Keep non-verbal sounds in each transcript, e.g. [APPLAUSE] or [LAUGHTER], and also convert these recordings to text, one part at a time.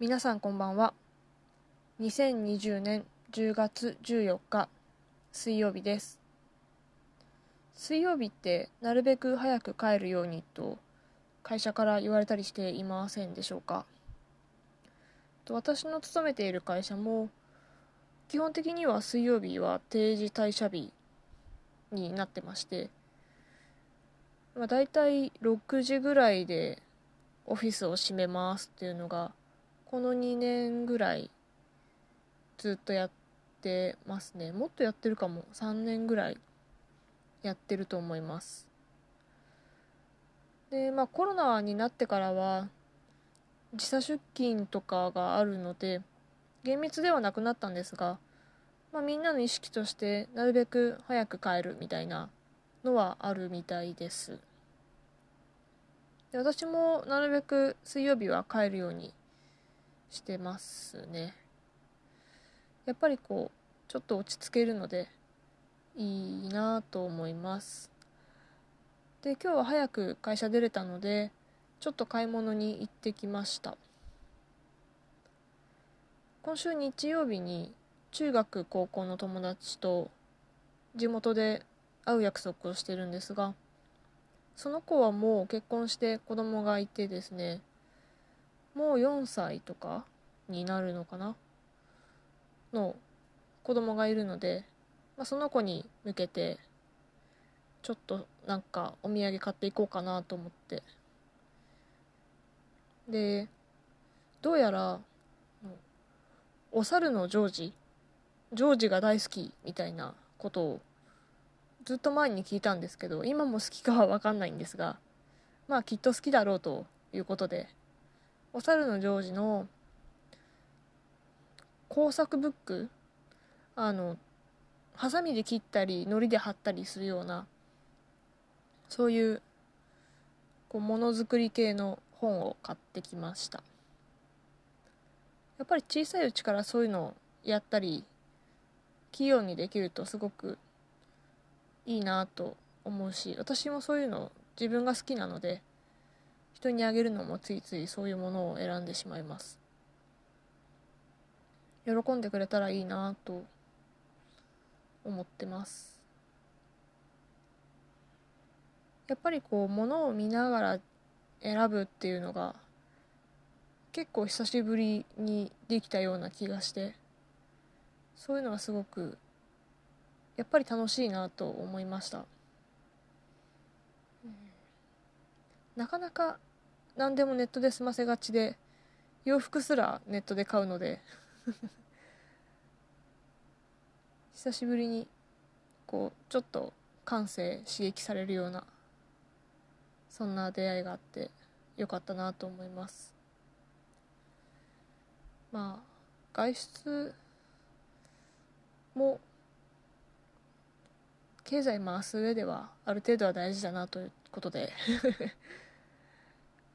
皆さんこんばんは。2020年10月14日水曜日です。水曜日ってなるべく早く帰るようにと会社から言われたりしていませんでしょうか？私の勤めている会社も基本的には水曜日は定時退社日になってましてまあ、大体6時ぐらいでオフィスを閉めますっていうのがこの2年ぐらいずっとやってますね。もっとやってるかも。3年ぐらいやってると思います。でまあコロナになってからは時差出勤とかがあるので厳密ではなくなったんですが、まあ、みんなの意識としてなるべく早く帰るみたいなのはあるみたいです。で私もなるべく水曜日は帰るようにしてますね。やっぱりこうちょっと落ち着けるのでいいなと思います。で今日は早く会社出れたのでちょっと買い物に行ってきました。今週日曜日に中学高校の友達と地元で会う約束をしてるんですがその子はもう結婚して子供がいてですねもう4歳とかになるのかな？の子供がいるので、まあ、その子に向けてちょっとなんかお土産買っていこうかなと思って。でどうやらお猿のジョージジョージが大好きみたいなことをずっと前に聞いたんですけど今も好きかは分かんないんですがまあきっと好きだろうということでお猿のジョージの工作ブックあのハサミで切ったり糊で貼ったりするようなそういうこうものづくり系の本を買ってきました。やっぱり小さいうちからそういうのをやったり器用にできるとすごくいいなと思うし私もそういうの自分が好きなので人にあげるのもついついそういうものを選んでしまいます。喜んでくれたらいいなと思ってます。やっぱりこう物を見ながら選ぶっていうのが結構久しぶりにできたような気がしてそういうのがすごくやっぱり楽しいなと思いました、なかなか何でもネットで済ませがちで洋服すらネットで買うので [LAUGHS] 久しぶりにこうちょっと感性刺激されるようなそんな出会いがあってよかったなと思います。まあ外出も経済回す上ではある程度は大事だなということで。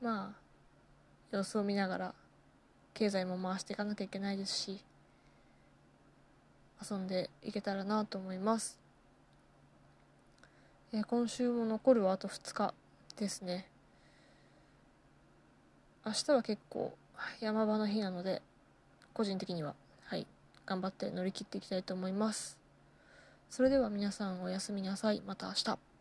まあ様子を見ながら経済も回していかなきゃいけないですし遊んでいけたらなと思います、えー、今週も残るはあと2日ですね。明日は結構山場の日なので個人的にははい頑張って乗り切っていきたいと思います。それでは皆さんおやすみなさい。また明日。